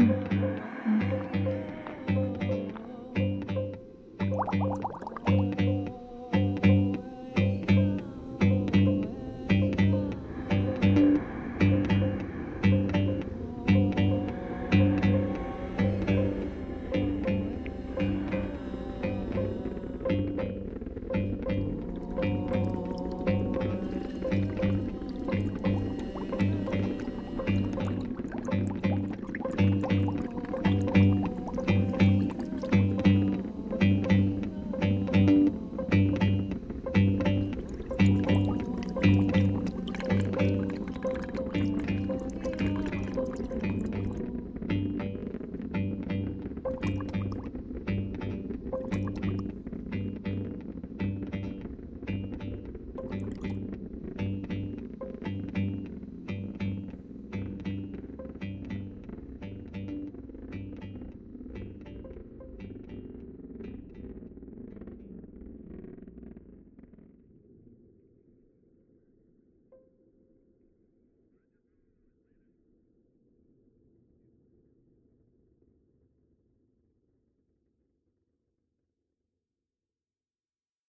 Mm.